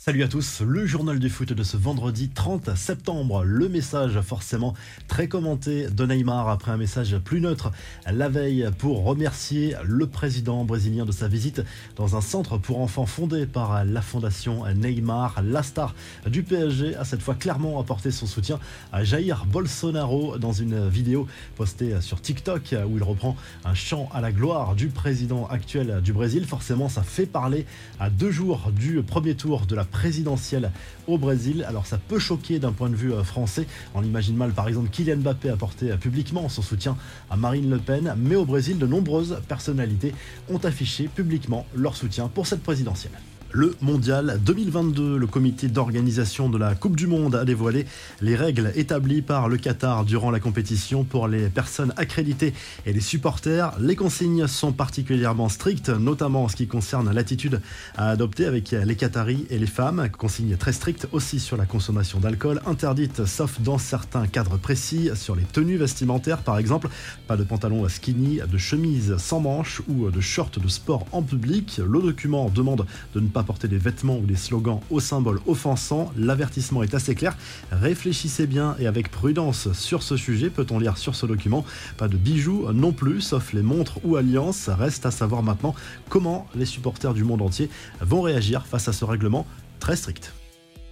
Salut à tous, le journal du foot de ce vendredi 30 septembre. Le message forcément très commenté de Neymar après un message plus neutre la veille pour remercier le président brésilien de sa visite dans un centre pour enfants fondé par la fondation Neymar. La star du PSG a cette fois clairement apporté son soutien à Jair Bolsonaro dans une vidéo postée sur TikTok où il reprend un chant à la gloire du président actuel du Brésil. Forcément, ça fait parler à deux jours du premier tour de la présidentielle au Brésil. Alors ça peut choquer d'un point de vue euh, français. On imagine mal par exemple Kylian Mbappé apporter euh, publiquement son soutien à Marine Le Pen, mais au Brésil, de nombreuses personnalités ont affiché publiquement leur soutien pour cette présidentielle. Le Mondial 2022, le comité d'organisation de la Coupe du Monde a dévoilé les règles établies par le Qatar durant la compétition pour les personnes accréditées et les supporters. Les consignes sont particulièrement strictes, notamment en ce qui concerne l'attitude à adopter avec les Qataris et les femmes. Consignes très strictes aussi sur la consommation d'alcool, interdite sauf dans certains cadres précis, sur les tenues vestimentaires par exemple. Pas de pantalon skinny, de chemise sans manches ou de shorts de sport en public. Le document demande de ne pas porter des vêtements ou des slogans aux symboles offensants. L'avertissement est assez clair. Réfléchissez bien et avec prudence sur ce sujet, peut-on lire sur ce document? Pas de bijoux non plus, sauf les montres ou alliances. Reste à savoir maintenant comment les supporters du monde entier vont réagir face à ce règlement très strict.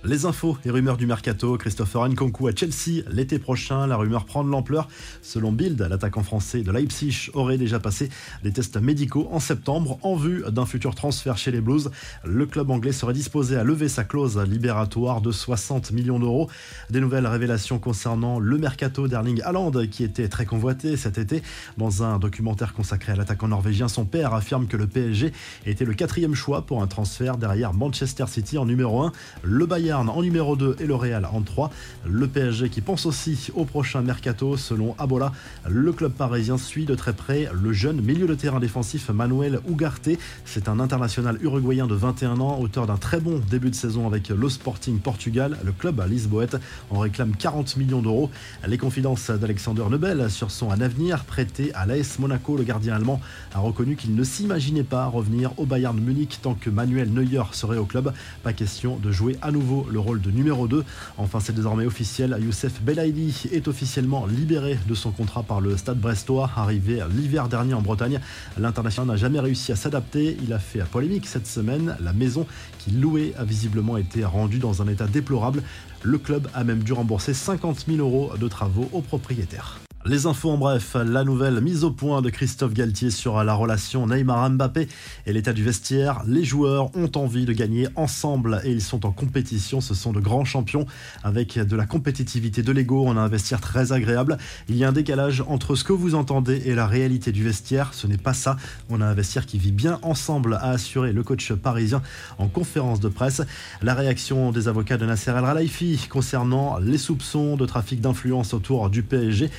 Les infos et rumeurs du mercato, Christopher Nkunku à Chelsea l'été prochain, la rumeur prend de l'ampleur. Selon Bild, l'attaquant français de Leipzig aurait déjà passé des tests médicaux en septembre en vue d'un futur transfert chez les Blues. Le club anglais serait disposé à lever sa clause libératoire de 60 millions d'euros. Des nouvelles révélations concernant le mercato d'Erling Haaland qui était très convoité cet été. Dans un documentaire consacré à l'attaquant norvégien, son père affirme que le PSG était le quatrième choix pour un transfert derrière Manchester City en numéro 1. Le Bayern en numéro 2 et le Real en 3. Le PSG qui pense aussi au prochain mercato selon Abola. Le club parisien suit de très près le jeune milieu de terrain défensif Manuel Ugarte. C'est un international uruguayen de 21 ans, auteur d'un très bon début de saison avec le Sporting Portugal. Le club à Lisboète en réclame 40 millions d'euros. Les confidences d'Alexander Nebel sur son avenir prêté à l'AS Monaco, le gardien allemand a reconnu qu'il ne s'imaginait pas revenir au Bayern Munich tant que Manuel Neuer serait au club. Pas question de jouer à nouveau le rôle de numéro 2. Enfin, c'est désormais officiel, Youssef Belaïdi est officiellement libéré de son contrat par le Stade Brestois, arrivé l'hiver dernier en Bretagne. L'international n'a jamais réussi à s'adapter. Il a fait polémique cette semaine. La maison qu'il louait a visiblement été rendue dans un état déplorable. Le club a même dû rembourser 50 000 euros de travaux aux propriétaires. Les infos en bref, la nouvelle mise au point de Christophe Galtier sur la relation Neymar-Mbappé et l'état du vestiaire. Les joueurs ont envie de gagner ensemble et ils sont en compétition. Ce sont de grands champions avec de la compétitivité, de l'ego. On a un vestiaire très agréable. Il y a un décalage entre ce que vous entendez et la réalité du vestiaire. Ce n'est pas ça. On a un vestiaire qui vit bien ensemble, a assuré le coach parisien en conférence de presse. La réaction des avocats de Nasser El Khelaifi concernant les soupçons de trafic d'influence autour du PSG.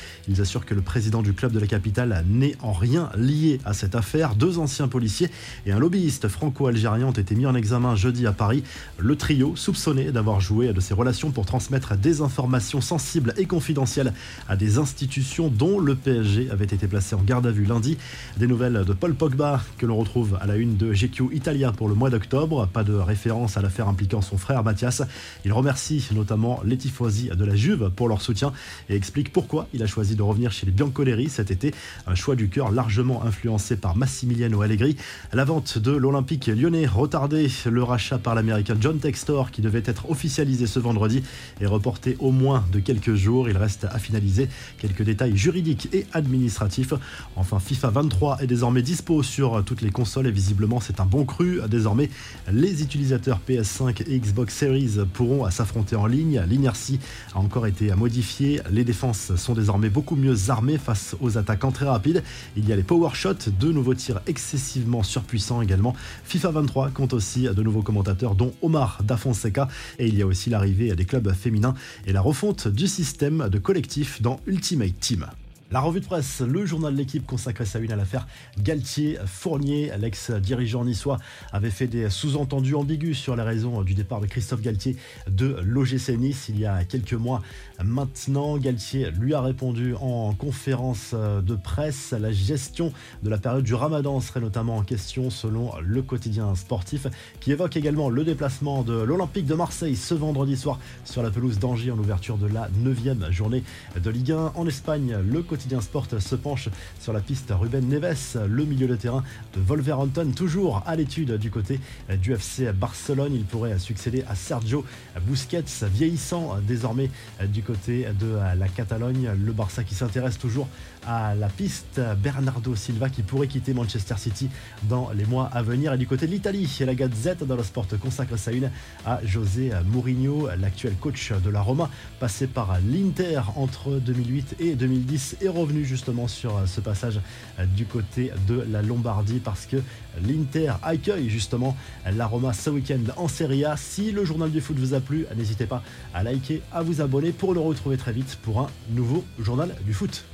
Assurent que le président du club de la capitale n'est en rien lié à cette affaire. Deux anciens policiers et un lobbyiste franco-algérien ont été mis en examen jeudi à Paris. Le trio, soupçonné d'avoir joué de ses relations pour transmettre des informations sensibles et confidentielles à des institutions dont le PSG avait été placé en garde à vue lundi. Des nouvelles de Paul Pogba que l'on retrouve à la une de GQ Italia pour le mois d'octobre. Pas de référence à l'affaire impliquant son frère Mathias. Il remercie notamment les tifosi de la Juve pour leur soutien et explique pourquoi il a choisi de revenir chez les Biancoleri cet été. Un choix du cœur largement influencé par Massimiliano Allegri. La vente de l'Olympique lyonnais retardée, le rachat par l'américain John Textor qui devait être officialisé ce vendredi est reporté au moins de quelques jours. Il reste à finaliser quelques détails juridiques et administratifs. Enfin, FIFA 23 est désormais dispo sur toutes les consoles et visiblement c'est un bon cru. Désormais, les utilisateurs PS5 et Xbox Series pourront s'affronter en ligne. L'inertie a encore été modifiée. Les défenses sont désormais beaucoup mieux armés face aux attaquants très rapides. Il y a les power shots, deux nouveaux tirs excessivement surpuissants également. FIFA 23 compte aussi de nouveaux commentateurs dont Omar Da Fonseca et il y a aussi l'arrivée des clubs féminins et la refonte du système de collectif dans Ultimate Team. La revue de presse, le journal de l'équipe consacrait sa une à l'affaire Galtier-Fournier. L'ex-dirigeant niçois avait fait des sous-entendus ambigus sur les raisons du départ de Christophe Galtier de l'OGC Nice il y a quelques mois. Maintenant, Galtier lui a répondu en conférence de presse. La gestion de la période du ramadan serait notamment en question selon le quotidien sportif qui évoque également le déplacement de l'Olympique de Marseille ce vendredi soir sur la pelouse d'Angers en ouverture de la 9 journée de Ligue 1 en Espagne. Quotidien Sport se penche sur la piste Ruben Neves, le milieu de terrain de Wolverhampton, toujours à l'étude du côté du FC Barcelone. Il pourrait succéder à Sergio Busquets, vieillissant désormais du côté de la Catalogne. Le Barça qui s'intéresse toujours à la piste Bernardo Silva qui pourrait quitter Manchester City dans les mois à venir. Et du côté de l'Italie, la Gazette dans le Sport consacre sa une à José Mourinho, l'actuel coach de la Roma, passé par l'Inter entre 2008 et 2010 revenu justement sur euh, ce passage euh, du côté de la Lombardie parce que l'Inter accueille justement la Roma ce week-end en Serie A. Si le journal du foot vous a plu, n'hésitez pas à liker, à vous abonner pour le retrouver très vite pour un nouveau journal du foot.